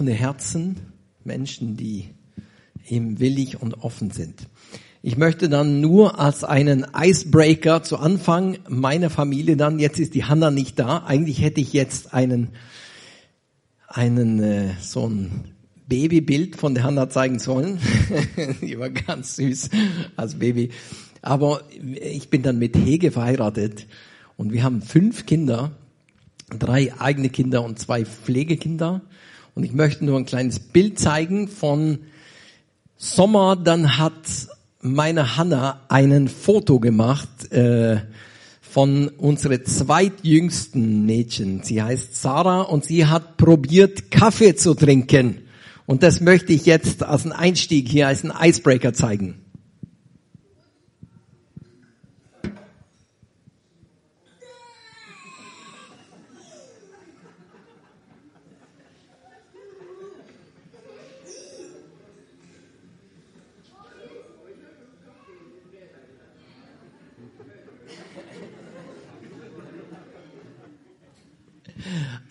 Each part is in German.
offene Herzen, Menschen, die ihm willig und offen sind. Ich möchte dann nur als einen Icebreaker zu Anfang meiner Familie dann, jetzt ist die Hanna nicht da, eigentlich hätte ich jetzt einen, einen äh, so ein Babybild von der Hanna zeigen sollen. die war ganz süß als Baby. Aber ich bin dann mit Hege verheiratet und wir haben fünf Kinder, drei eigene Kinder und zwei Pflegekinder. Und ich möchte nur ein kleines Bild zeigen von Sommer, dann hat meine Hanna einen Foto gemacht äh, von unsere zweitjüngsten Mädchen. Sie heißt Sarah und sie hat probiert Kaffee zu trinken. Und das möchte ich jetzt als einen Einstieg hier, als einen Icebreaker zeigen.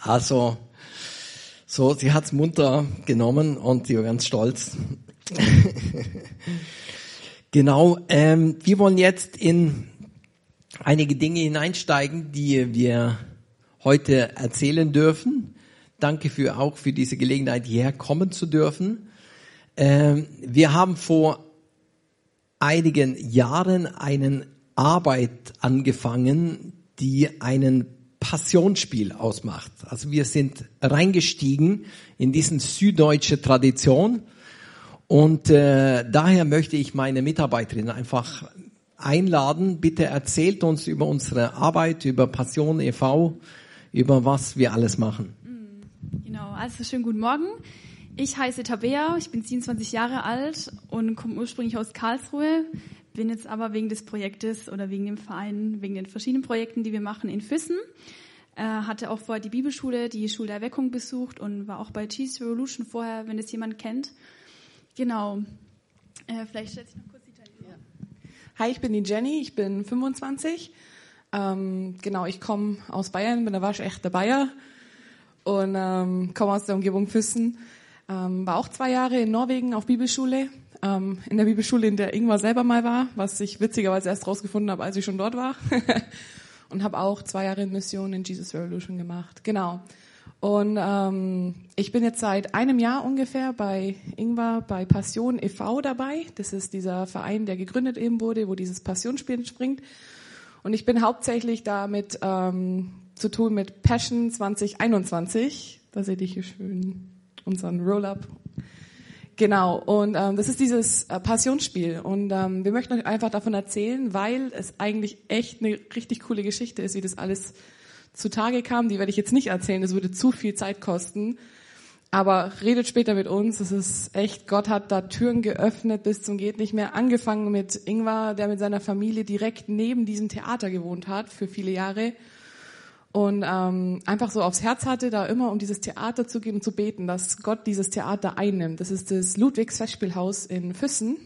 Also, so, sie hat's munter genommen und sie war ganz stolz. genau, ähm, wir wollen jetzt in einige Dinge hineinsteigen, die wir heute erzählen dürfen. Danke für auch für diese Gelegenheit, hierher kommen zu dürfen. Ähm, wir haben vor einigen Jahren eine Arbeit angefangen, die einen Passionsspiel ausmacht. Also wir sind reingestiegen in diesen süddeutsche Tradition und äh, daher möchte ich meine Mitarbeiterin einfach einladen. Bitte erzählt uns über unsere Arbeit, über Passion e.V., über was wir alles machen. Mm, genau, also schönen guten Morgen. Ich heiße Tabea, ich bin 27 Jahre alt und komme ursprünglich aus Karlsruhe, bin jetzt aber wegen des Projektes oder wegen dem Verein, wegen den verschiedenen Projekten, die wir machen, in Füssen. Äh, hatte auch vorher die Bibelschule, die Schule der Erweckung besucht und war auch bei Jesus Revolution vorher, wenn es jemand kennt. Genau. Äh, vielleicht stellt sich noch kurz die Jenny vor. Hi, ich bin die Jenny, ich bin 25. Ähm, genau, ich komme aus Bayern, bin der waschechte Bayer und ähm, komme aus der Umgebung Füssen. Ähm, war auch zwei Jahre in Norwegen auf Bibelschule, ähm, in der Bibelschule, in der Ingwer selber mal war, was ich witzigerweise erst rausgefunden habe, als ich schon dort war. und habe auch zwei Jahre in Mission in Jesus Revolution gemacht. Genau. Und ähm, ich bin jetzt seit einem Jahr ungefähr bei Ingwer bei Passion e.V. dabei. Das ist dieser Verein, der gegründet eben wurde, wo dieses Passionsspiel springt. Und ich bin hauptsächlich damit ähm, zu tun mit Passion 2021. Da seht ihr hier schön unseren Roll-Up Genau, und ähm, das ist dieses äh, Passionsspiel. Und ähm, wir möchten euch einfach davon erzählen, weil es eigentlich echt eine richtig coole Geschichte ist, wie das alles zutage kam. Die werde ich jetzt nicht erzählen, das würde zu viel Zeit kosten. Aber redet später mit uns. Es ist echt, Gott hat da Türen geöffnet bis zum geht nicht mehr. Angefangen mit Ingvar, der mit seiner Familie direkt neben diesem Theater gewohnt hat für viele Jahre und ähm, einfach so aufs Herz hatte, da immer um dieses Theater zu gehen und zu beten, dass Gott dieses Theater einnimmt. Das ist das Ludwigs Festspielhaus in Füssen.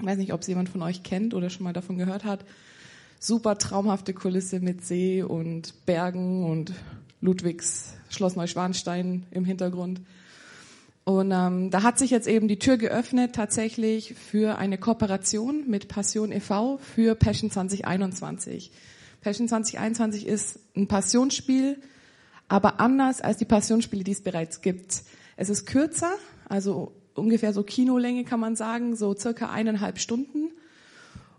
Ich weiß nicht, ob es jemand von euch kennt oder schon mal davon gehört hat. Super traumhafte Kulisse mit See und Bergen und Ludwigs Schloss Neuschwanstein im Hintergrund. Und ähm, da hat sich jetzt eben die Tür geöffnet tatsächlich für eine Kooperation mit Passion e.V. für Passion 2021. Passion 2021 ist ein Passionsspiel, aber anders als die Passionsspiele, die es bereits gibt. Es ist kürzer, also ungefähr so Kinolänge kann man sagen, so circa eineinhalb Stunden.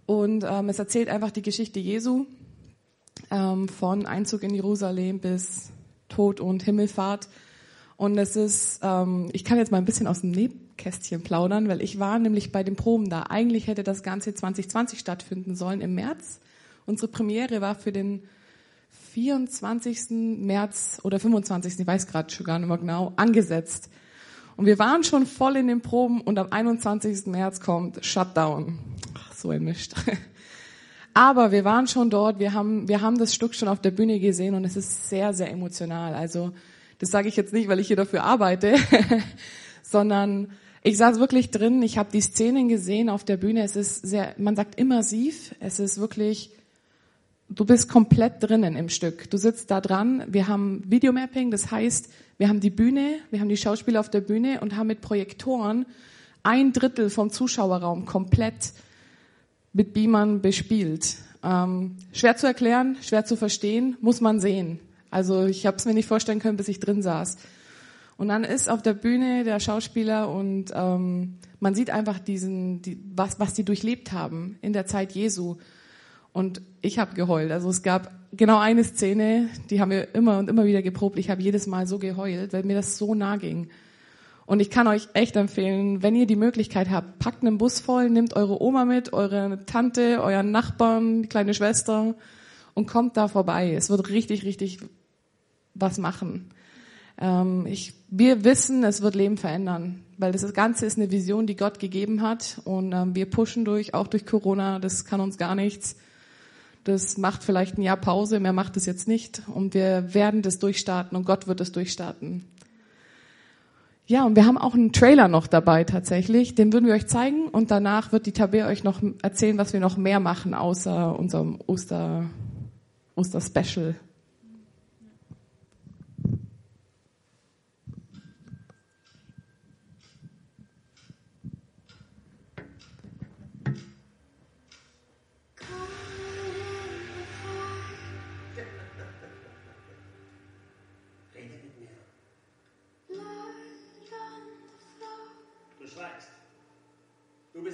Und ähm, es erzählt einfach die Geschichte Jesu ähm, von Einzug in Jerusalem bis Tod und Himmelfahrt. Und es ist, ähm, ich kann jetzt mal ein bisschen aus dem Nebkästchen plaudern, weil ich war nämlich bei den Proben da. Eigentlich hätte das Ganze 2020 stattfinden sollen im März. Unsere Premiere war für den 24. März oder 25. Ich weiß gerade schon gar nicht mehr genau, angesetzt. Und wir waren schon voll in den Proben und am 21. März kommt Shutdown. Ach, so ein Mist. Aber wir waren schon dort, wir haben, wir haben das Stück schon auf der Bühne gesehen und es ist sehr, sehr emotional. Also das sage ich jetzt nicht, weil ich hier dafür arbeite, sondern ich saß wirklich drin, ich habe die Szenen gesehen auf der Bühne. Es ist sehr, man sagt immersiv, es ist wirklich du bist komplett drinnen im Stück. Du sitzt da dran. Wir haben Videomapping, das heißt, wir haben die Bühne, wir haben die Schauspieler auf der Bühne und haben mit Projektoren ein Drittel vom Zuschauerraum komplett mit Beamern bespielt. Ähm, schwer zu erklären, schwer zu verstehen, muss man sehen. Also ich habe es mir nicht vorstellen können, bis ich drin saß. Und dann ist auf der Bühne der Schauspieler und ähm, man sieht einfach diesen, die, was, was die durchlebt haben in der Zeit Jesu. Und ich habe geheult. Also es gab genau eine Szene, die haben wir immer und immer wieder geprobt. Ich habe jedes Mal so geheult, weil mir das so nah ging. Und ich kann euch echt empfehlen, wenn ihr die Möglichkeit habt, packt einen Bus voll, nehmt eure Oma mit, eure Tante, euren Nachbarn, die kleine Schwester und kommt da vorbei. Es wird richtig, richtig was machen. Ähm, ich, wir wissen, es wird Leben verändern, weil das Ganze ist eine Vision, die Gott gegeben hat und ähm, wir pushen durch, auch durch Corona. Das kann uns gar nichts. Das macht vielleicht ein Jahr Pause, mehr macht es jetzt nicht. Und wir werden das durchstarten und Gott wird es durchstarten. Ja, und wir haben auch einen Trailer noch dabei tatsächlich. Den würden wir euch zeigen und danach wird die Tabea euch noch erzählen, was wir noch mehr machen außer unserem Oster, Oster-Special.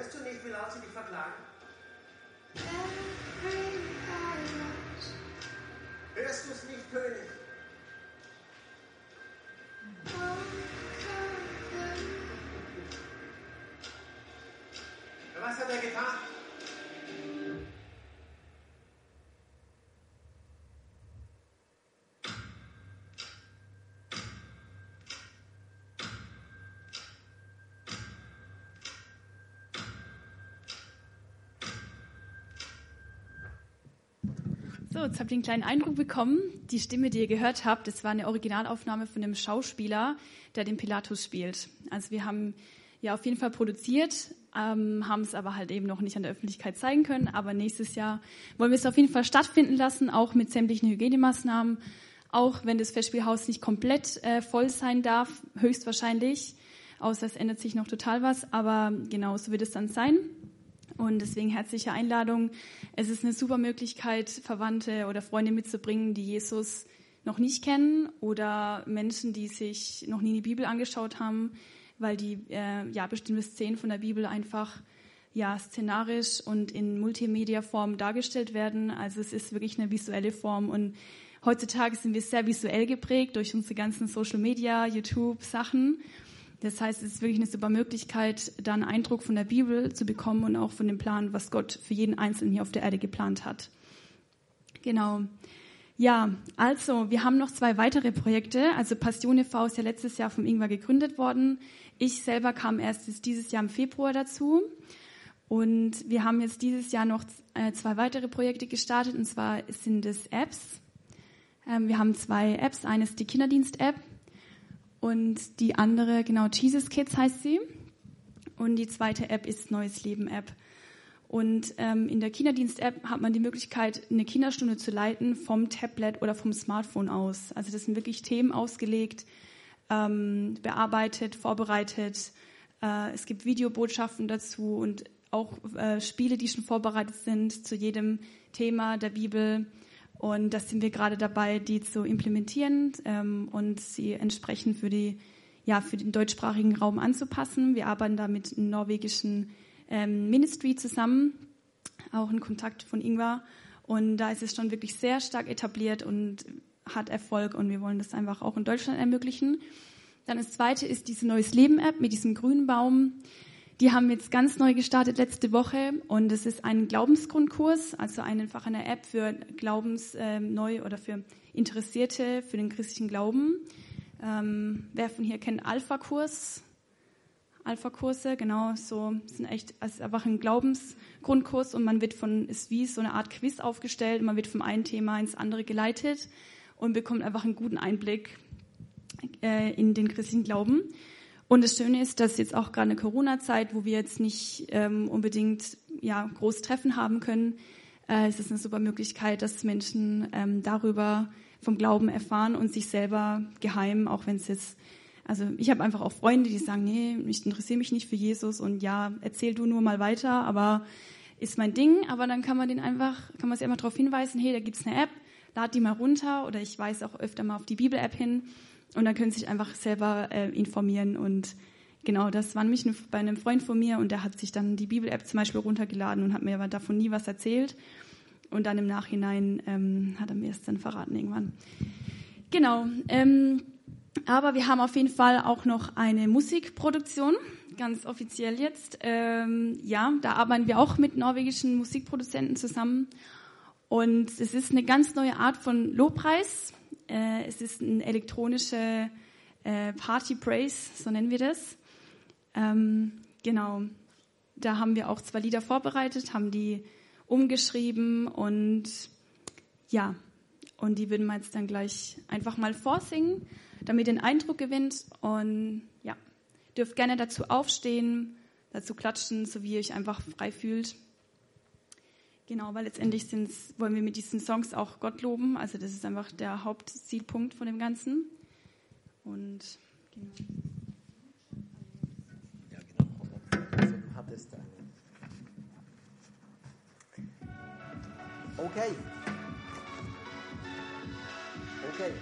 Hörst du nicht, wie laut sie dich verklagen? Hörst du es nicht, König? Was hat er getan? So, jetzt habt ihr einen kleinen Eindruck bekommen. Die Stimme, die ihr gehört habt, das war eine Originalaufnahme von einem Schauspieler, der den Pilatus spielt. Also wir haben ja auf jeden Fall produziert, ähm, haben es aber halt eben noch nicht an der Öffentlichkeit zeigen können. Aber nächstes Jahr wollen wir es auf jeden Fall stattfinden lassen, auch mit sämtlichen Hygienemaßnahmen. Auch wenn das Festspielhaus nicht komplett äh, voll sein darf, höchstwahrscheinlich. Außer es ändert sich noch total was. Aber genau so wird es dann sein. Und deswegen herzliche Einladung. Es ist eine super Möglichkeit, Verwandte oder Freunde mitzubringen, die Jesus noch nicht kennen oder Menschen, die sich noch nie die Bibel angeschaut haben, weil die äh, ja bestimmte Szenen von der Bibel einfach ja szenarisch und in Multimedia-Form dargestellt werden. Also es ist wirklich eine visuelle Form und heutzutage sind wir sehr visuell geprägt durch unsere ganzen Social Media, YouTube Sachen. Das heißt, es ist wirklich eine super Möglichkeit, da einen Eindruck von der Bibel zu bekommen und auch von dem Plan, was Gott für jeden Einzelnen hier auf der Erde geplant hat. Genau. Ja, also wir haben noch zwei weitere Projekte. Also Passion e.V. ist ja letztes Jahr vom Ingwer gegründet worden. Ich selber kam erst dieses Jahr im Februar dazu. Und wir haben jetzt dieses Jahr noch äh, zwei weitere Projekte gestartet. Und zwar sind es Apps. Ähm, wir haben zwei Apps. Eine ist die Kinderdienst-App und die andere, genau, Jesus Kids heißt sie. Und die zweite App ist Neues Leben App. Und ähm, in der Kinderdienst-App hat man die Möglichkeit, eine Kinderstunde zu leiten vom Tablet oder vom Smartphone aus. Also das sind wirklich Themen ausgelegt, ähm, bearbeitet, vorbereitet. Äh, es gibt Videobotschaften dazu und auch äh, Spiele, die schon vorbereitet sind zu jedem Thema der Bibel. Und das sind wir gerade dabei, die zu implementieren ähm, und sie entsprechend für die ja für den deutschsprachigen Raum anzupassen. Wir arbeiten da mit einem norwegischen ähm, Ministry zusammen, auch ein Kontakt von Ingwer. Und da ist es schon wirklich sehr stark etabliert und hat Erfolg und wir wollen das einfach auch in Deutschland ermöglichen. Dann das zweite ist diese Neues Leben App mit diesem grünen Baum. Die haben jetzt ganz neu gestartet letzte Woche und es ist ein Glaubensgrundkurs, also einfach eine App für Glaubens ähm, neu oder für Interessierte für den christlichen Glauben. Ähm, wer von hier kennt Alpha-Kurs? Alpha-Kurse, genau, so sind echt also einfach ein Glaubensgrundkurs und man wird von, ist wie so eine Art Quiz aufgestellt, man wird vom einen Thema ins andere geleitet und bekommt einfach einen guten Einblick äh, in den christlichen Glauben. Und das Schöne ist, dass jetzt auch gerade eine Corona-Zeit, wo wir jetzt nicht ähm, unbedingt ja, groß Treffen haben können, äh, ist es eine super Möglichkeit, dass Menschen ähm, darüber vom Glauben erfahren und sich selber geheim, auch wenn es jetzt also ich habe einfach auch Freunde, die sagen, nee, ich interessiere mich nicht für Jesus und ja, erzähl du nur mal weiter, aber ist mein Ding. Aber dann kann man den einfach, kann man sie einfach darauf hinweisen, hey, da gibt's eine App, lad die mal runter oder ich weise auch öfter mal auf die Bibel-App hin und dann können sie sich einfach selber äh, informieren und genau, das war nämlich bei einem Freund von mir und der hat sich dann die Bibel-App zum Beispiel runtergeladen und hat mir aber davon nie was erzählt und dann im Nachhinein ähm, hat er mir es dann verraten irgendwann. Genau. Ähm, aber wir haben auf jeden Fall auch noch eine Musikproduktion, ganz offiziell jetzt. Ähm, ja, da arbeiten wir auch mit norwegischen Musikproduzenten zusammen. Und es ist eine ganz neue Art von Lobpreis. Äh, es ist ein elektronischer äh, Party Praise, so nennen wir das. Ähm, genau. Da haben wir auch zwei Lieder vorbereitet, haben die umgeschrieben und ja, und die würden wir jetzt dann gleich einfach mal vorsingen damit ihr den Eindruck gewinnt. Und ja, dürft gerne dazu aufstehen, dazu klatschen, so wie ihr euch einfach frei fühlt. Genau, weil letztendlich wollen wir mit diesen Songs auch Gott loben. Also das ist einfach der Hauptzielpunkt von dem Ganzen. Und genau. Ja, genau. Also du hattest eine. Okay. Okay.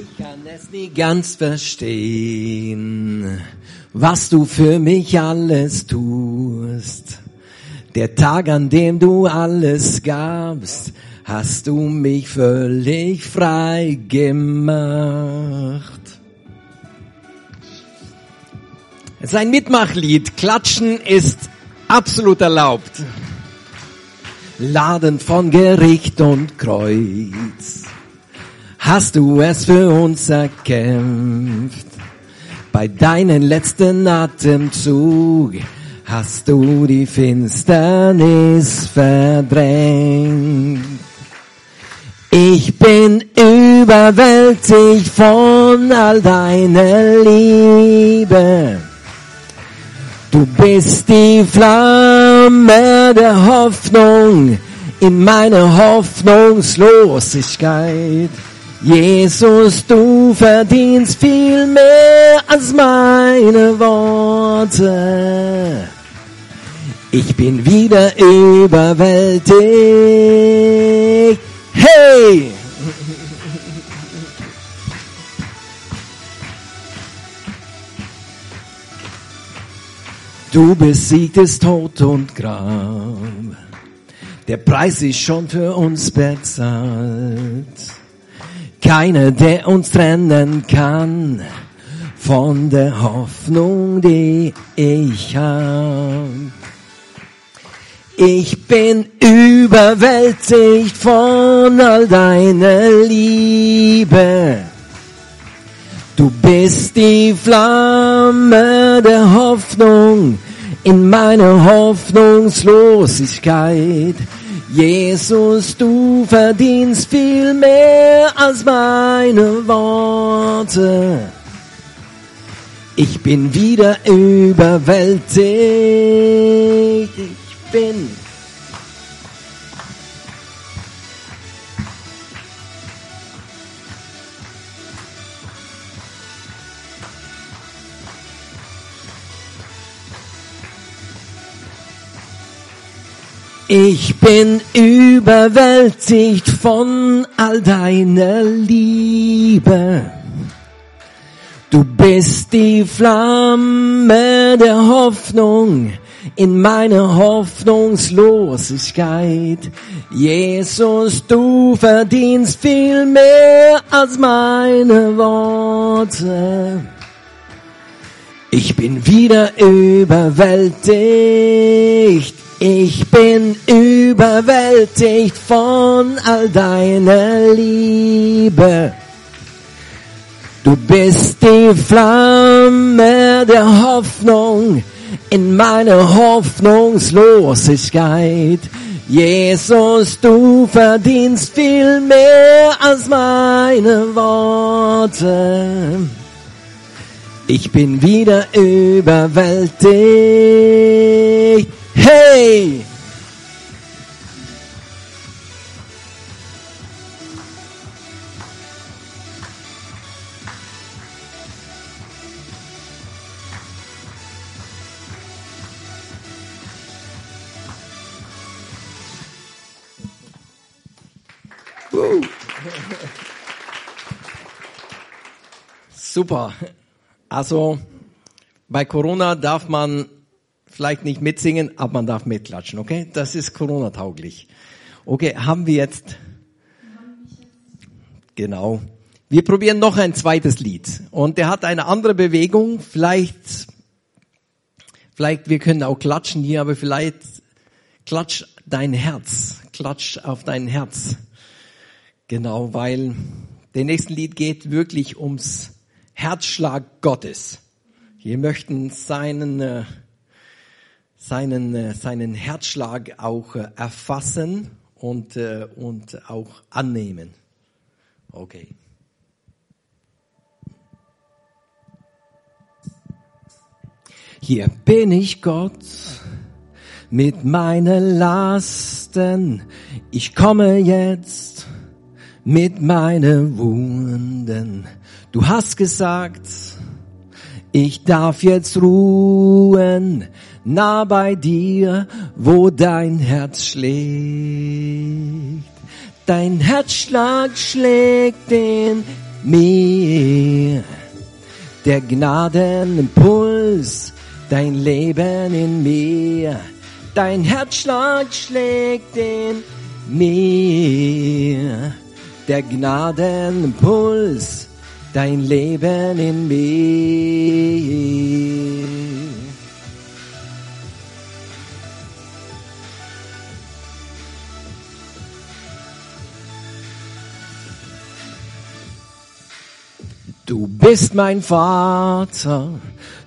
Ich kann es nie ganz verstehen, was du für mich alles tust. Der Tag, an dem du alles gabst, hast du mich völlig frei gemacht. Es ist ein Mitmachlied. Klatschen ist absolut erlaubt. Laden von Gericht und Kreuz hast du es für uns erkämpft. Bei deinen letzten Atemzug hast du die Finsternis verdrängt. Ich bin überwältigt von all deiner Liebe. Du bist die Flamme der Hoffnung in meiner Hoffnungslosigkeit. Jesus, du verdienst viel mehr als meine Worte. Ich bin wieder überwältigt. Hey! Du besiegtest Tod und Grab. Der Preis ist schon für uns bezahlt keiner, der uns trennen kann von der Hoffnung, die ich hab. Ich bin überwältigt von all deiner Liebe. Du bist die Flamme der Hoffnung in meiner Hoffnungslosigkeit. Jesus, du verdienst viel mehr als meine Worte. Ich bin wieder überwältigt. Bin Ich bin überwältigt von all deiner Liebe. Du bist die Flamme der Hoffnung in meiner Hoffnungslosigkeit. Jesus, du verdienst viel mehr als meine Worte. Ich bin wieder überwältigt. Ich bin überwältigt von all deiner Liebe. Du bist die Flamme der Hoffnung in meiner Hoffnungslosigkeit. Jesus, du verdienst viel mehr als meine Worte. Ich bin wieder überwältigt. Hey! Super. Also bei Corona darf man vielleicht nicht mitsingen, aber man darf mitklatschen, okay? Das ist Corona-tauglich. Okay, haben wir jetzt? Genau. Wir probieren noch ein zweites Lied. Und der hat eine andere Bewegung. Vielleicht, vielleicht, wir können auch klatschen hier, aber vielleicht klatsch dein Herz. Klatsch auf dein Herz. Genau, weil der nächste Lied geht wirklich ums Herzschlag Gottes. Wir möchten seinen, äh, seinen, äh, seinen Herzschlag auch äh, erfassen und, und auch annehmen. Okay. Hier bin ich Gott mit meinen Lasten. Ich komme jetzt mit meinen Wunden. Du hast gesagt, ich darf jetzt ruhen, nah bei dir, wo dein Herz schlägt. Dein Herzschlag schlägt in mir, der Gnadenimpuls, dein Leben in mir. Dein Herzschlag schlägt in mir, der Gnadenimpuls, dein Leben in mir. Du bist mein Vater,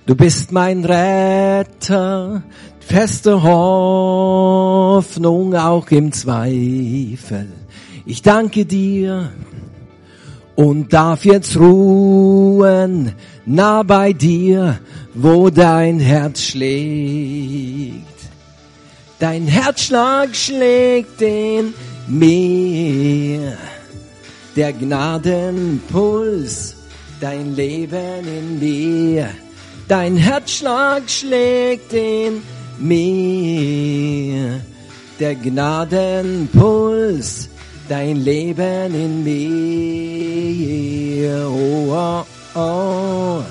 du bist mein Retter, feste Hoffnung auch im Zweifel. Ich danke dir und darf jetzt ruhen nah bei dir, wo dein Herz schlägt. Dein Herzschlag schlägt in mir, der Gnadenpuls, dein Leben in mir. Dein Herzschlag schlägt in mir, der Gnadenpuls, dein Leben in mir. Oh, oh, oh.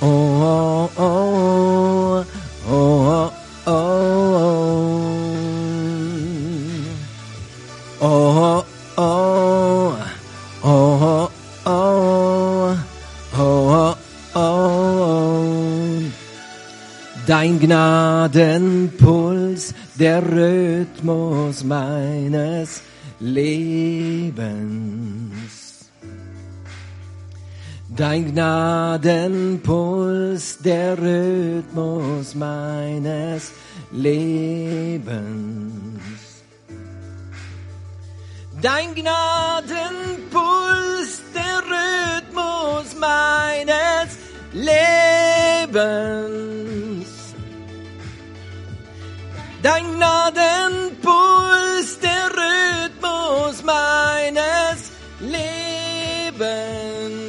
Oh, oh, oh. Oh, oh, oh. Oh, oh. Oh, oh. Oh, oh. Dein Gnadenpuls, der Rhythmus meines Dein Gnadenpuls, der Rhythmus meines Lebens. Dein Gnadenpuls, der Rhythmus meines Lebens. Dein Gnadenpuls, Lebens.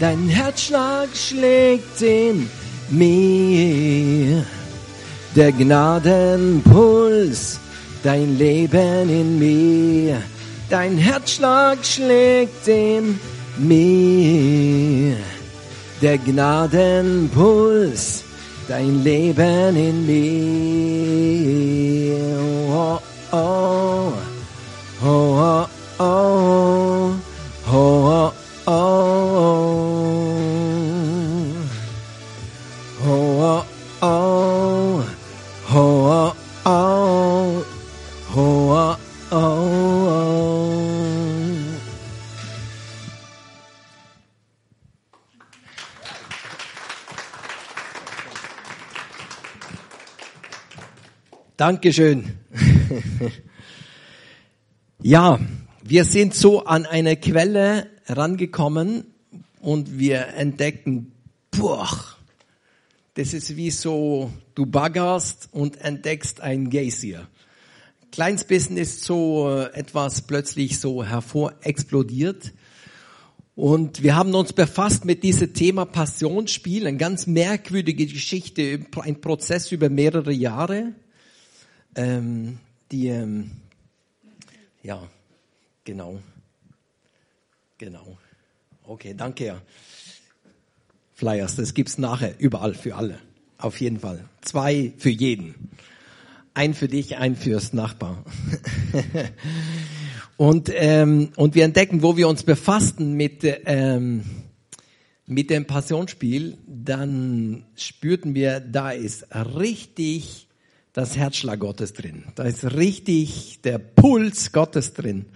Dein Herzschlag schlägt in mir, der Gnadenpuls, dein Leben in mir. Dein Herzschlag schlägt in mir, der Gnadenpuls, dein Leben in mir. Oh, oh, oh, oh, Oh oh oh, oh, oh, oh, oh, oh, oh, oh, oh, oh, oh, Dankeschön. ja wir sind so an eine Quelle rangekommen und wir entdecken, boah, das ist wie so, du baggerst und entdeckst ein Geysir. Bisschen ist so äh, etwas plötzlich so hervorexplodiert. Und wir haben uns befasst mit diesem Thema Passionsspiel, eine ganz merkwürdige Geschichte, ein Prozess über mehrere Jahre, ähm, die, ähm, ja, genau, genau. Okay, danke. Flyers, das gibt's nachher überall für alle, auf jeden Fall. Zwei für jeden. Ein für dich, ein fürs Nachbar. Und, ähm, und wir entdecken, wo wir uns befassten mit, ähm, mit dem Passionsspiel, dann spürten wir, da ist richtig das Herzschlag Gottes drin. Da ist richtig der Puls Gottes drin.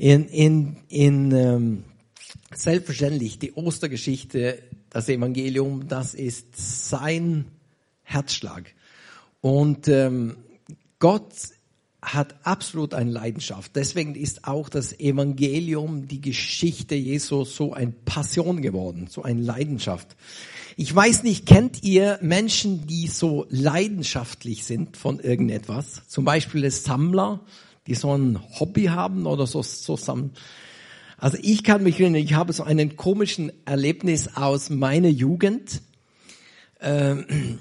In, in, in ähm, selbstverständlich die Ostergeschichte, das Evangelium, das ist sein Herzschlag. Und ähm, Gott hat absolut eine Leidenschaft. Deswegen ist auch das Evangelium, die Geschichte Jesu so ein Passion geworden, so eine Leidenschaft. Ich weiß nicht, kennt ihr Menschen, die so leidenschaftlich sind von irgendetwas? Zum Beispiel Sammler, die so ein Hobby haben oder so, sammeln. Also ich kann mich erinnern, ich habe so einen komischen Erlebnis aus meiner Jugend. Ähm,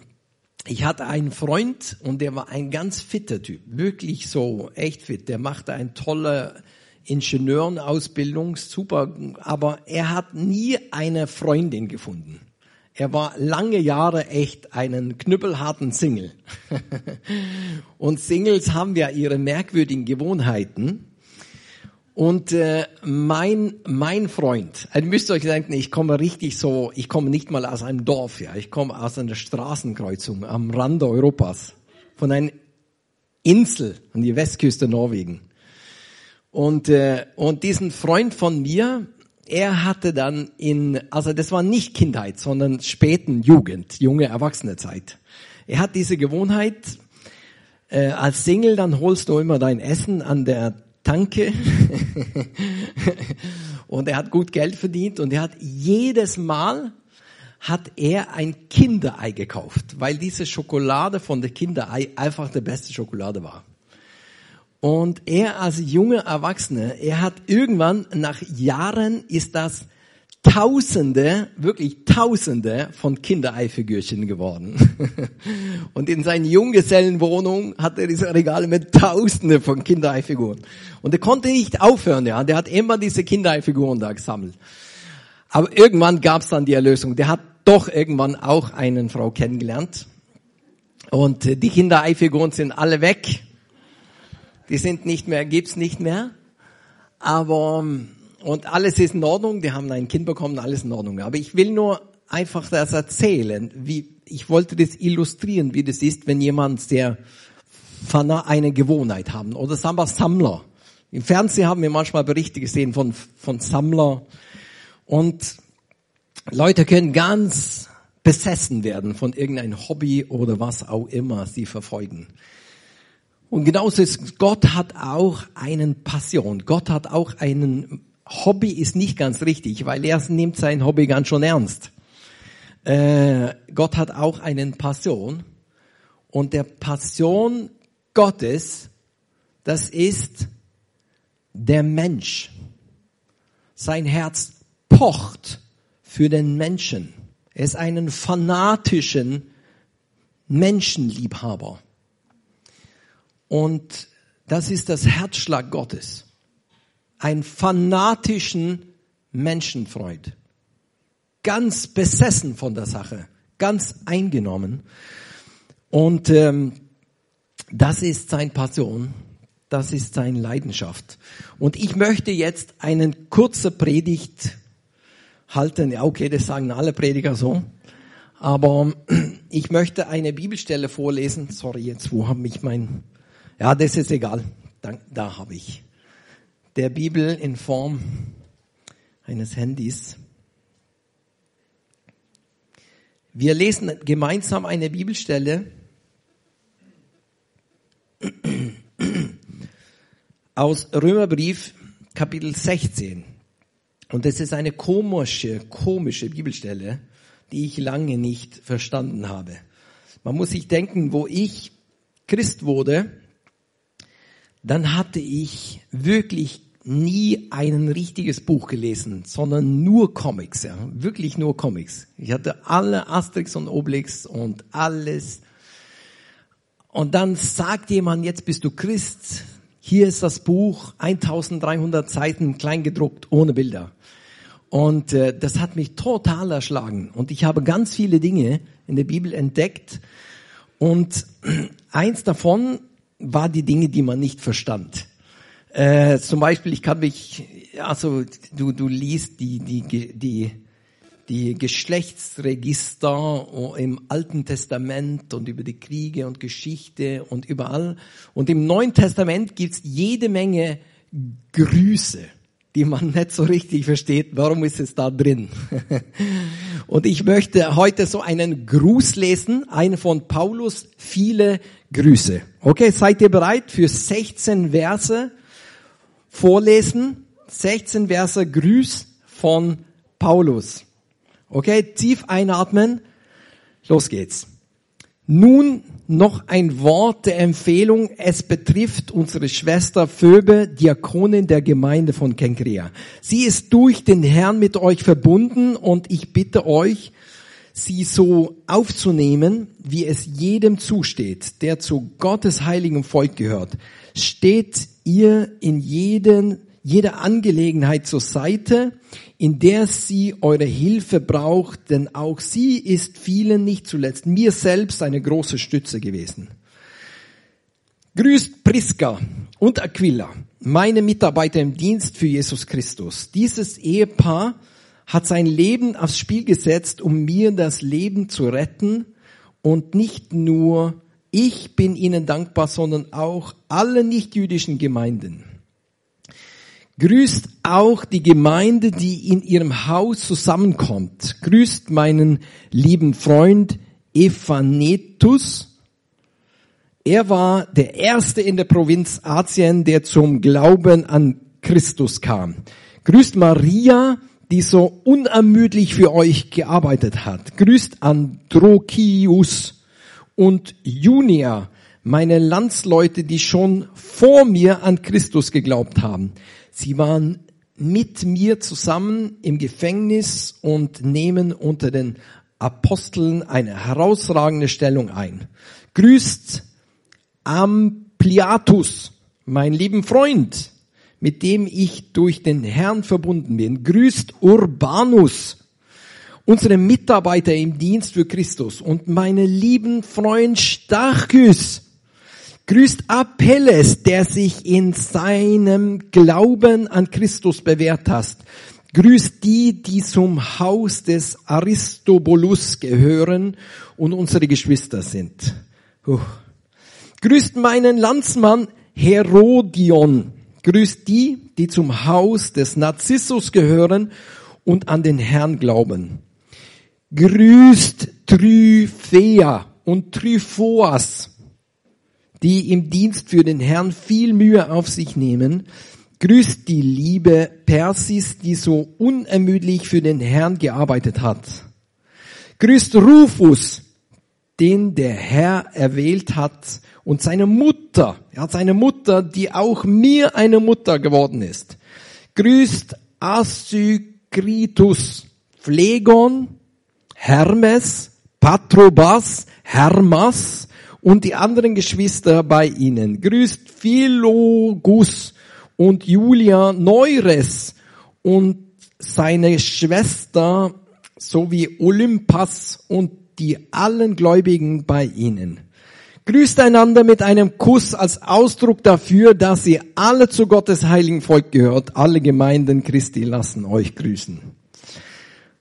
ich hatte einen Freund und der war ein ganz fitter Typ, wirklich so echt fit. Der machte eine tolle Ingenieurenausbildung, super, aber er hat nie eine Freundin gefunden. Er war lange Jahre echt einen knüppelharten Single. und Singles haben ja ihre merkwürdigen Gewohnheiten. Und äh, mein mein Freund, also ihr müsst euch denken, ich komme richtig so, ich komme nicht mal aus einem Dorf, ja, ich komme aus einer Straßenkreuzung am Rande Europas, von einer Insel an die Westküste Norwegen. Und äh, und diesen Freund von mir, er hatte dann in, also das war nicht Kindheit, sondern späten Jugend, junge Erwachsenezeit. Er hat diese Gewohnheit, äh, als Single, dann holst du immer dein Essen an der Tanke. und er hat gut Geld verdient und er hat jedes Mal hat er ein Kinderei gekauft, weil diese Schokolade von der Kinderei einfach die beste Schokolade war. Und er als junger Erwachsener, er hat irgendwann nach Jahren ist das Tausende, wirklich Tausende von Kindereifigürchen geworden. Und in seinen Junggesellenwohnung hat er diese Regale mit Tausende von Kindereifiguren. Und er konnte nicht aufhören, ja. Der hat immer diese Kindereifiguren da gesammelt. Aber irgendwann gab es dann die Erlösung. Der hat doch irgendwann auch eine Frau kennengelernt. Und die Kindereifiguren sind alle weg. Die sind nicht mehr, gibt's nicht mehr. Aber und alles ist in Ordnung, die haben ein Kind bekommen, alles in Ordnung. Aber ich will nur einfach das erzählen, wie, ich wollte das illustrieren, wie das ist, wenn jemand sehr eine Gewohnheit haben. Oder sagen wir Sammler. Im Fernsehen haben wir manchmal Berichte gesehen von, von Sammler. Und Leute können ganz besessen werden von irgendeinem Hobby oder was auch immer sie verfolgen. Und genauso ist, Gott hat auch einen Passion. Gott hat auch einen Hobby ist nicht ganz richtig, weil er nimmt sein Hobby ganz schon ernst. Äh, Gott hat auch einen Passion und der Passion Gottes, das ist der Mensch. Sein Herz pocht für den Menschen. Er ist einen fanatischen Menschenliebhaber. Und das ist das Herzschlag Gottes einen fanatischen Menschenfreund. Ganz besessen von der Sache, ganz eingenommen. Und ähm, das ist sein Passion, das ist seine Leidenschaft. Und ich möchte jetzt einen kurze Predigt halten. Ja, okay, das sagen alle Prediger so. Aber ich möchte eine Bibelstelle vorlesen. Sorry, jetzt, wo habe ich mein... Ja, das ist egal. Da, da habe ich der Bibel in Form eines Handys. Wir lesen gemeinsam eine Bibelstelle aus Römerbrief Kapitel 16. Und das ist eine komische, komische Bibelstelle, die ich lange nicht verstanden habe. Man muss sich denken, wo ich Christ wurde, dann hatte ich wirklich nie ein richtiges Buch gelesen, sondern nur Comics, ja, wirklich nur Comics. Ich hatte alle Asterix und Obelix und alles. Und dann sagt jemand, jetzt bist du Christ, hier ist das Buch, 1300 Seiten kleingedruckt, ohne Bilder. Und äh, das hat mich total erschlagen. Und ich habe ganz viele Dinge in der Bibel entdeckt. Und eins davon war die Dinge, die man nicht verstand. Äh, zum Beispiel, ich kann mich, also du, du liest die, die, die, die Geschlechtsregister im Alten Testament und über die Kriege und Geschichte und überall. Und im Neuen Testament gibt's jede Menge Grüße, die man nicht so richtig versteht. Warum ist es da drin? und ich möchte heute so einen Gruß lesen, einen von Paulus, viele Grüße. Okay, seid ihr bereit für 16 Verse vorlesen? 16 Verse Grüß von Paulus. Okay, tief einatmen. Los geht's. Nun noch ein Wort der Empfehlung. Es betrifft unsere Schwester Phoebe, Diakonin der Gemeinde von Kenkrea. Sie ist durch den Herrn mit euch verbunden und ich bitte euch, sie so aufzunehmen, wie es jedem zusteht, der zu Gottes heiligen Volk gehört. Steht ihr in jeden, jeder Angelegenheit zur Seite, in der sie eure Hilfe braucht, denn auch sie ist vielen, nicht zuletzt mir selbst, eine große Stütze gewesen. Grüßt Priska und Aquila, meine Mitarbeiter im Dienst für Jesus Christus. Dieses Ehepaar hat sein Leben aufs Spiel gesetzt, um mir das Leben zu retten und nicht nur ich bin ihnen dankbar, sondern auch alle nichtjüdischen Gemeinden. Grüßt auch die Gemeinde, die in ihrem Haus zusammenkommt. Grüßt meinen lieben Freund Ephanetus. Er war der erste in der Provinz Asien, der zum Glauben an Christus kam. Grüßt Maria, die so unermüdlich für euch gearbeitet hat. Grüßt Androkius und Junia, meine Landsleute, die schon vor mir an Christus geglaubt haben. Sie waren mit mir zusammen im Gefängnis und nehmen unter den Aposteln eine herausragende Stellung ein. Grüßt Ampliatus, mein lieben Freund, mit dem ich durch den Herrn verbunden bin. Grüßt Urbanus, unsere Mitarbeiter im Dienst für Christus und meine lieben Freund Stachys, Grüßt Apelles, der sich in seinem Glauben an Christus bewährt hat. Grüßt die, die zum Haus des Aristobulus gehören und unsere Geschwister sind. Uh. Grüßt meinen Landsmann Herodion. Grüßt die, die zum Haus des Narzissus gehören und an den Herrn glauben. Grüßt Tryphea und Tryphoas die im Dienst für den Herrn viel Mühe auf sich nehmen. Grüßt die liebe Persis, die so unermüdlich für den Herrn gearbeitet hat. Grüßt Rufus, den der Herr erwählt hat und seine Mutter, er hat seine Mutter, die auch mir eine Mutter geworden ist. Grüßt Asykritus, Phlegon, Hermes, Patrobas, Hermas, und die anderen Geschwister bei ihnen. Grüßt Philogus und Julia Neures und seine Schwester sowie Olympas und die allen Gläubigen bei ihnen. Grüßt einander mit einem Kuss als Ausdruck dafür, dass ihr alle zu Gottes heiligen Volk gehört. Alle Gemeinden Christi lassen euch grüßen.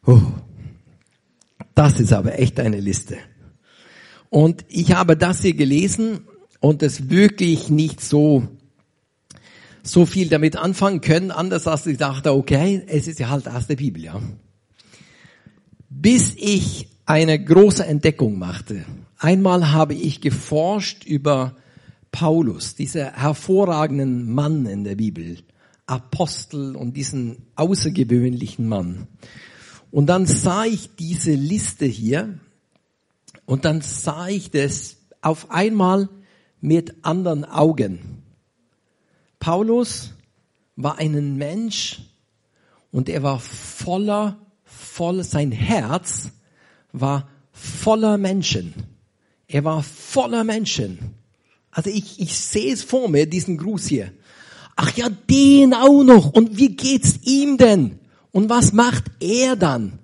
Oh, das ist aber echt eine Liste. Und ich habe das hier gelesen und es wirklich nicht so, so viel damit anfangen können, anders als ich dachte, okay, es ist ja halt aus der Bibel, ja. Bis ich eine große Entdeckung machte. Einmal habe ich geforscht über Paulus, dieser hervorragenden Mann in der Bibel, Apostel und diesen außergewöhnlichen Mann. Und dann sah ich diese Liste hier und dann sah ich das auf einmal mit anderen Augen. Paulus war ein Mensch und er war voller, voller, sein Herz war voller Menschen. Er war voller Menschen. Also ich, ich sehe es vor mir, diesen Gruß hier. Ach ja, den auch noch. Und wie geht's ihm denn? Und was macht er dann?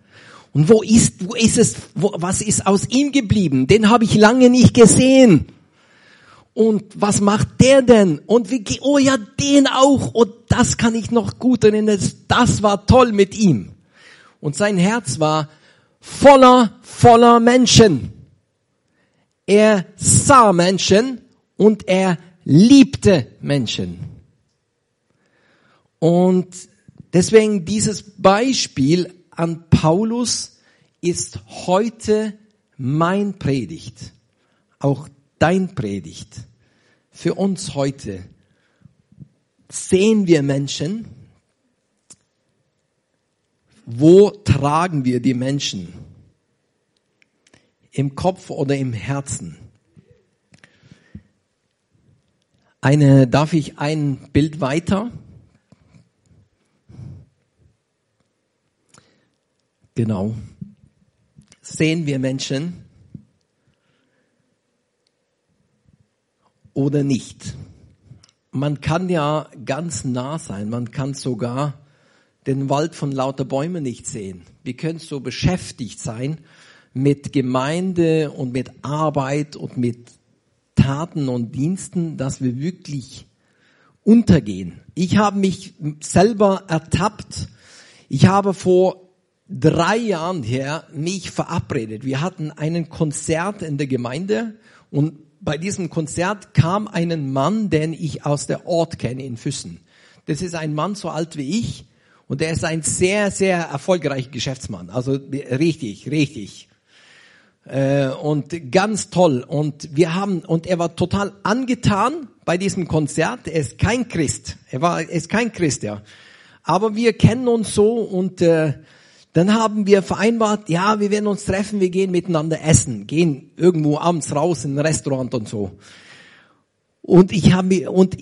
Und wo ist, wo ist es, wo, was ist aus ihm geblieben? Den habe ich lange nicht gesehen. Und was macht der denn? Und wie, ge- oh ja, den auch. Und das kann ich noch gut erinnern. Das war toll mit ihm. Und sein Herz war voller, voller Menschen. Er sah Menschen und er liebte Menschen. Und deswegen dieses Beispiel an Paulus ist heute mein Predigt, auch dein Predigt. Für uns heute sehen wir Menschen, wo tragen wir die Menschen? Im Kopf oder im Herzen? Eine, darf ich ein Bild weiter? Genau. Sehen wir Menschen oder nicht? Man kann ja ganz nah sein, man kann sogar den Wald von lauter Bäumen nicht sehen. Wir können so beschäftigt sein mit Gemeinde und mit Arbeit und mit Taten und Diensten, dass wir wirklich untergehen. Ich habe mich selber ertappt. Ich habe vor drei Jahren her mich verabredet. Wir hatten einen Konzert in der Gemeinde und bei diesem Konzert kam ein Mann, den ich aus der Ort kenne in Füssen. Das ist ein Mann so alt wie ich und er ist ein sehr, sehr erfolgreicher Geschäftsmann. Also richtig, richtig. Äh, und ganz toll. Und wir haben, und er war total angetan bei diesem Konzert. Er ist kein Christ. Er war, er ist kein Christ, ja. Aber wir kennen uns so und äh, dann haben wir vereinbart, ja, wir werden uns treffen, wir gehen miteinander essen, gehen irgendwo abends raus in ein Restaurant und so. Und ich habe und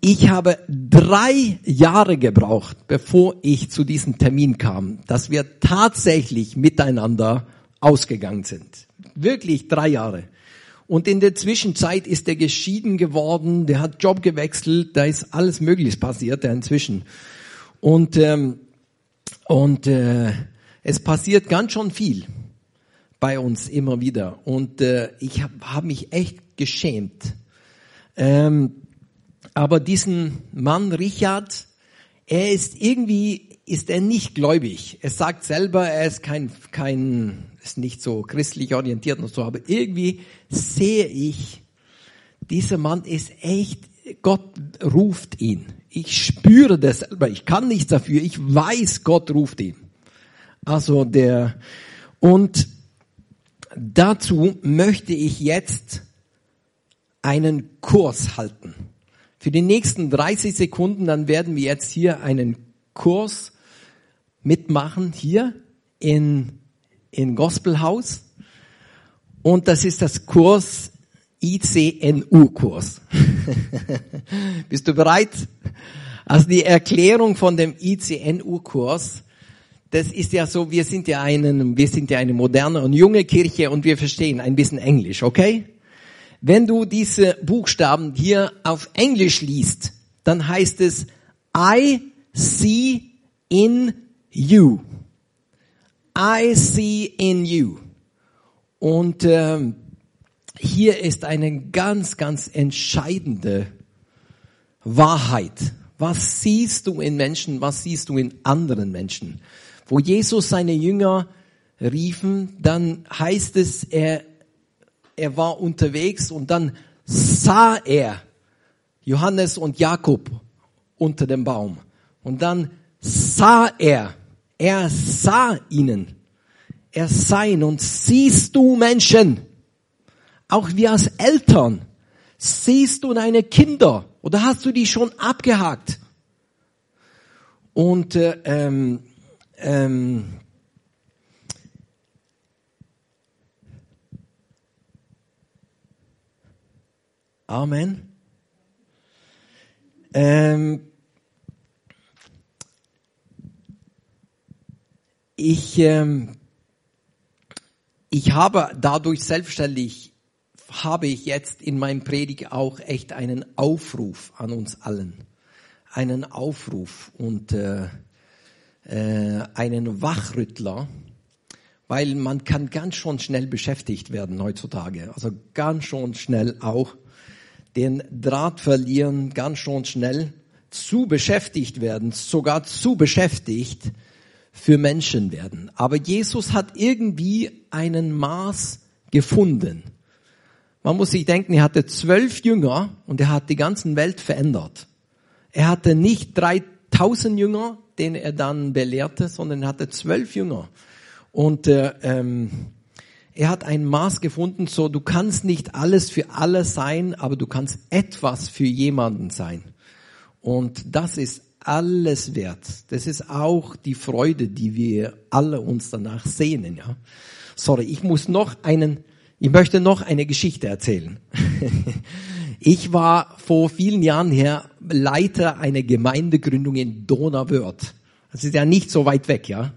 ich habe drei Jahre gebraucht, bevor ich zu diesem Termin kam, dass wir tatsächlich miteinander ausgegangen sind. Wirklich drei Jahre. Und in der Zwischenzeit ist er geschieden geworden, der hat Job gewechselt, da ist alles Mögliche passiert ja, inzwischen. Und ähm, und äh, es passiert ganz schon viel bei uns immer wieder. Und äh, ich habe hab mich echt geschämt. Ähm, aber diesen Mann Richard, er ist irgendwie, ist er nicht gläubig. Er sagt selber, er ist kein, kein, ist nicht so christlich orientiert und so, aber irgendwie sehe ich, dieser Mann ist echt, Gott ruft ihn. Ich spüre das selber. Ich kann nichts dafür. Ich weiß, Gott ruft ihn. Also der, und dazu möchte ich jetzt einen Kurs halten. Für die nächsten 30 Sekunden, dann werden wir jetzt hier einen Kurs mitmachen, hier in, in Gospelhaus. Und das ist das Kurs ICNU-Kurs. Bist du bereit? Also die Erklärung von dem ICNU-Kurs, das ist ja so, wir sind ja einen, wir sind ja eine moderne und junge Kirche und wir verstehen ein bisschen Englisch, okay? Wenn du diese Buchstaben hier auf Englisch liest, dann heißt es I see in you. I see in you. Und ähm, hier ist eine ganz, ganz entscheidende Wahrheit. Was siehst du in Menschen, was siehst du in anderen Menschen? Wo Jesus seine Jünger riefen, dann heißt es, er, er war unterwegs und dann sah er Johannes und Jakob unter dem Baum. Und dann sah er, er sah ihnen, er sah ihn und siehst du Menschen, auch wir als Eltern Siehst du deine Kinder oder hast du die schon abgehakt? Und äh, ähm, ähm, Amen. Ähm, ich, ähm, ich habe dadurch selbstständig, habe ich jetzt in meinem Predigt auch echt einen Aufruf an uns allen. Einen Aufruf und äh, äh, einen Wachrüttler, weil man kann ganz schon schnell beschäftigt werden heutzutage. Also ganz schon schnell auch den Draht verlieren, ganz schon schnell zu beschäftigt werden, sogar zu beschäftigt für Menschen werden. Aber Jesus hat irgendwie einen Maß gefunden. Man muss sich denken, er hatte zwölf Jünger und er hat die ganze Welt verändert. Er hatte nicht 3000 Jünger, den er dann belehrte, sondern er hatte zwölf Jünger. Und äh, ähm, er hat ein Maß gefunden, so du kannst nicht alles für alle sein, aber du kannst etwas für jemanden sein. Und das ist alles wert. Das ist auch die Freude, die wir alle uns danach sehnen, ja. Sorry, ich muss noch einen, ich möchte noch eine Geschichte erzählen. ich war vor vielen Jahren her Leiter einer Gemeindegründung in Donauwörth. Das ist ja nicht so weit weg, ja.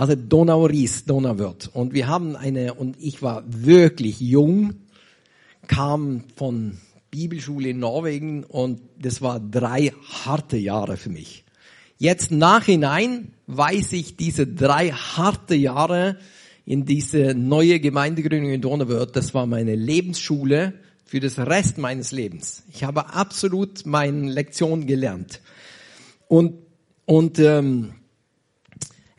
Also Donau-Ries, Donauwörth. Und wir haben eine, und ich war wirklich jung, kam von Bibelschule in Norwegen und das war drei harte Jahre für mich. Jetzt nachhinein weiß ich diese drei harte Jahre in diese neue Gemeindegründung in Donauwörth, das war meine Lebensschule für das Rest meines Lebens. Ich habe absolut meine Lektion gelernt. Und, und ähm,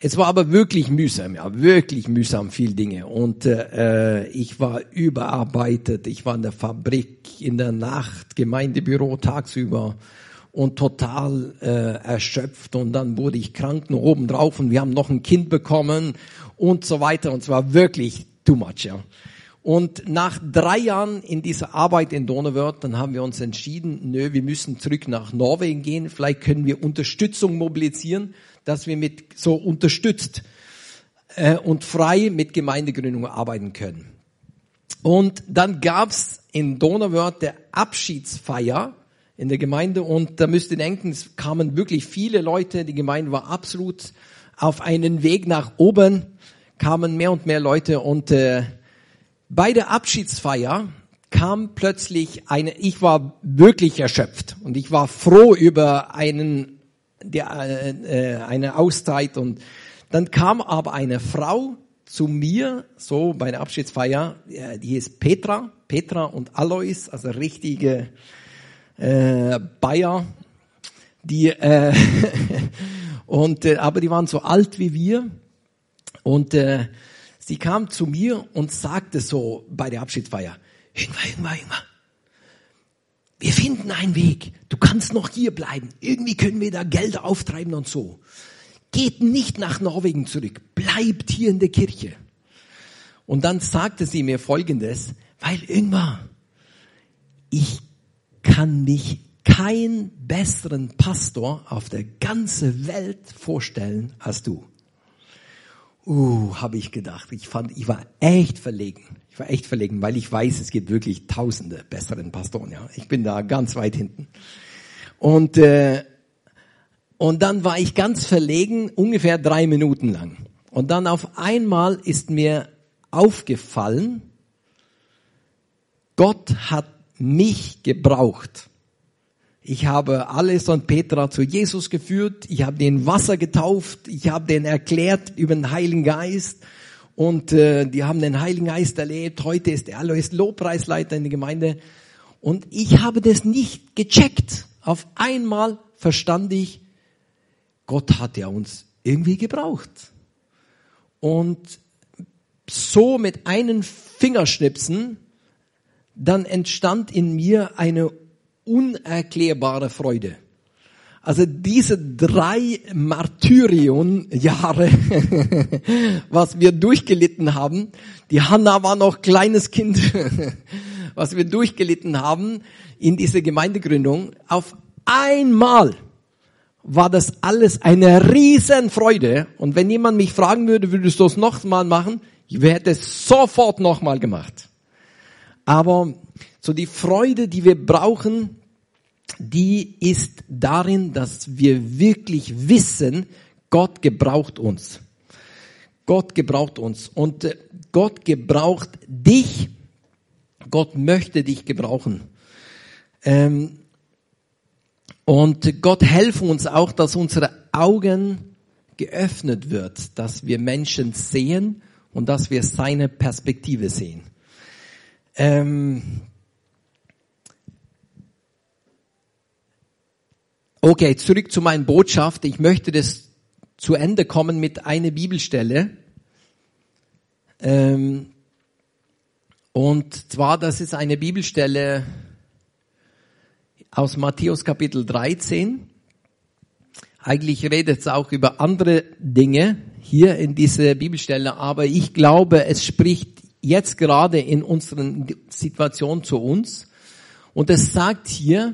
es war aber wirklich mühsam, ja, wirklich mühsam, viel Dinge. Und äh, ich war überarbeitet, ich war in der Fabrik, in der Nacht, Gemeindebüro tagsüber und total äh, erschöpft. Und dann wurde ich krank nur oben drauf und wir haben noch ein Kind bekommen und so weiter. Und zwar wirklich too much, ja. Und nach drei Jahren in dieser Arbeit in Donauwörth, dann haben wir uns entschieden, nö, wir müssen zurück nach Norwegen gehen. Vielleicht können wir Unterstützung mobilisieren dass wir mit so unterstützt äh, und frei mit Gemeindegründung arbeiten können. Und dann gab's in Donauwörth der Abschiedsfeier in der Gemeinde und da müsst ihr denken, es kamen wirklich viele Leute, die Gemeinde war absolut auf einen Weg nach oben, kamen mehr und mehr Leute und äh, bei der Abschiedsfeier kam plötzlich eine, ich war wirklich erschöpft und ich war froh über einen äh, äh, eine Auszeit. Und dann kam aber eine Frau zu mir, so bei der Abschiedsfeier, die ist Petra, Petra und Alois, also richtige äh, Bayer, die äh, und äh, aber die waren so alt wie wir. Und äh, sie kam zu mir und sagte so bei der Abschiedsfeier, Ingmar, Ingmar, Ingmar, wir finden einen Weg. Du kannst noch hier bleiben. Irgendwie können wir da Geld auftreiben und so. Geht nicht nach Norwegen zurück. Bleibt hier in der Kirche. Und dann sagte sie mir Folgendes, weil irgendwann, ich kann mich keinen besseren Pastor auf der ganzen Welt vorstellen als du. Uh, habe ich gedacht. Ich fand, ich war echt verlegen. Ich war echt verlegen, weil ich weiß, es gibt wirklich Tausende besseren Pastoren. Ja, ich bin da ganz weit hinten. Und äh, und dann war ich ganz verlegen, ungefähr drei Minuten lang. Und dann auf einmal ist mir aufgefallen, Gott hat mich gebraucht. Ich habe alles und Petra zu Jesus geführt. Ich habe den Wasser getauft. Ich habe den erklärt über den Heiligen Geist. Und äh, die haben den Heiligen Geist erlebt. Heute ist der Alois Lobpreisleiter in der Gemeinde. Und ich habe das nicht gecheckt. Auf einmal verstand ich, Gott hat ja uns irgendwie gebraucht. Und so mit einem Fingerschnipsen, dann entstand in mir eine unerklärbare Freude. Also diese drei Martyrion-Jahre, was wir durchgelitten haben, die Hanna war noch kleines Kind was wir durchgelitten haben in dieser Gemeindegründung, auf einmal war das alles eine Riesenfreude. Und wenn jemand mich fragen würde, würdest du es nochmal machen? Ich hätte es sofort nochmal gemacht. Aber so die Freude, die wir brauchen, die ist darin, dass wir wirklich wissen, Gott gebraucht uns. Gott gebraucht uns und äh, Gott gebraucht dich. Gott möchte dich gebrauchen. Ähm, und Gott helfe uns auch, dass unsere Augen geöffnet wird, dass wir Menschen sehen und dass wir seine Perspektive sehen. Ähm, okay, zurück zu meiner Botschaft. Ich möchte das zu Ende kommen mit einer Bibelstelle. Ähm, und zwar, das ist eine Bibelstelle aus Matthäus Kapitel 13. Eigentlich redet es auch über andere Dinge hier in dieser Bibelstelle, aber ich glaube, es spricht jetzt gerade in unserer Situation zu uns. Und es sagt hier,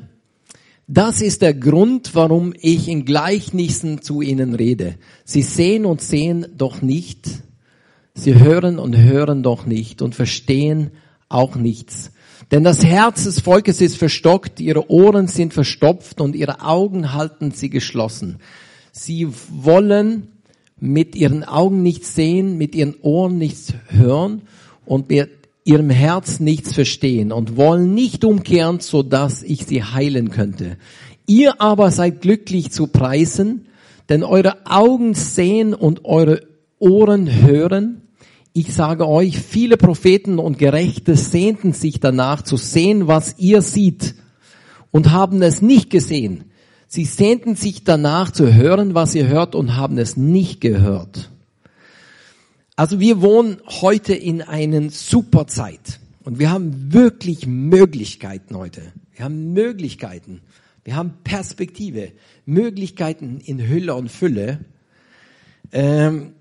das ist der Grund, warum ich in Gleichnissen zu ihnen rede. Sie sehen und sehen doch nicht, sie hören und hören doch nicht und verstehen auch nichts. Denn das Herz des Volkes ist verstockt, ihre Ohren sind verstopft und ihre Augen halten sie geschlossen. Sie wollen mit ihren Augen nichts sehen, mit ihren Ohren nichts hören und mit ihrem Herz nichts verstehen und wollen nicht umkehren, so dass ich sie heilen könnte. Ihr aber seid glücklich zu preisen, denn eure Augen sehen und eure Ohren hören ich sage euch, viele Propheten und Gerechte sehnten sich danach zu sehen, was ihr seht und haben es nicht gesehen. Sie sehnten sich danach zu hören, was ihr hört und haben es nicht gehört. Also wir wohnen heute in einer super Zeit und wir haben wirklich Möglichkeiten heute. Wir haben Möglichkeiten. Wir haben Perspektive, Möglichkeiten in Hülle und Fülle. Ähm,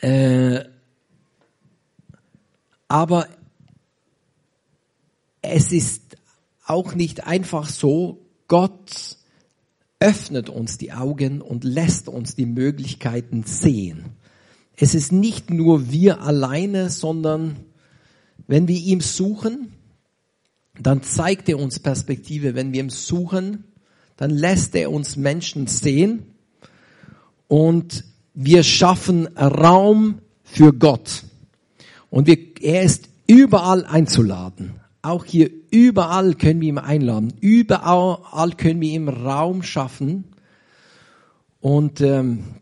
äh, aber es ist auch nicht einfach so, Gott öffnet uns die Augen und lässt uns die Möglichkeiten sehen. Es ist nicht nur wir alleine, sondern wenn wir ihm suchen, dann zeigt er uns Perspektive. Wenn wir ihm suchen, dann lässt er uns Menschen sehen und wir schaffen Raum für Gott. Und wir, er ist überall einzuladen. Auch hier überall können wir ihn einladen. Überall können wir ihm Raum schaffen. Und, ähm,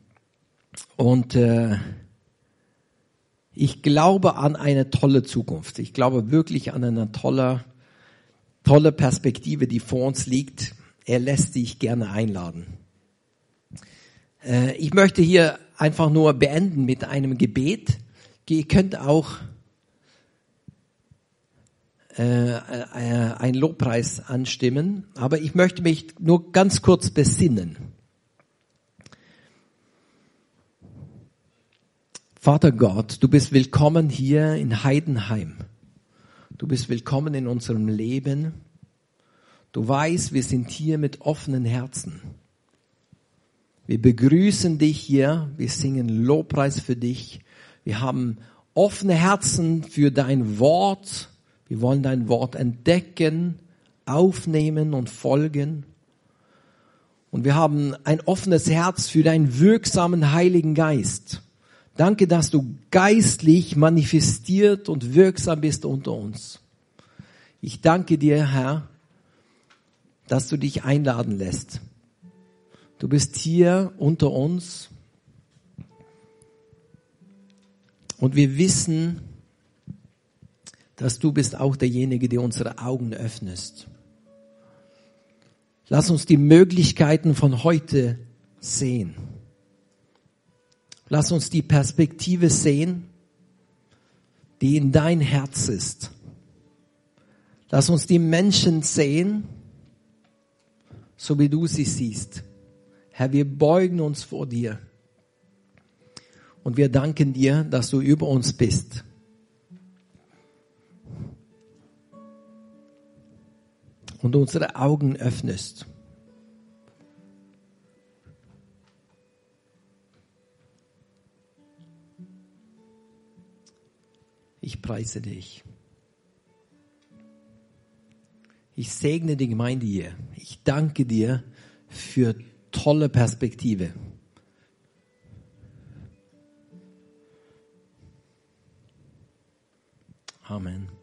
und äh, ich glaube an eine tolle Zukunft. Ich glaube wirklich an eine tolle, tolle Perspektive, die vor uns liegt. Er lässt dich gerne einladen. Äh, ich möchte hier einfach nur beenden mit einem Gebet. Ihr könnt auch äh, äh, ein Lobpreis anstimmen, aber ich möchte mich nur ganz kurz besinnen. Vater Gott, du bist willkommen hier in Heidenheim. Du bist willkommen in unserem Leben. Du weißt, wir sind hier mit offenen Herzen. Wir begrüßen dich hier, wir singen Lobpreis für dich wir haben offene Herzen für dein Wort. Wir wollen dein Wort entdecken, aufnehmen und folgen. Und wir haben ein offenes Herz für deinen wirksamen Heiligen Geist. Danke, dass du geistlich manifestiert und wirksam bist unter uns. Ich danke dir, Herr, dass du dich einladen lässt. Du bist hier unter uns Und wir wissen, dass du bist auch derjenige, der unsere Augen öffnest. Lass uns die Möglichkeiten von heute sehen. Lass uns die Perspektive sehen, die in dein Herz ist. Lass uns die Menschen sehen, so wie du sie siehst. Herr, wir beugen uns vor dir. Und wir danken dir, dass du über uns bist. und unsere Augen öffnest. Ich preise dich. Ich segne die Gemeinde hier. Ich danke dir für tolle Perspektive. Amen.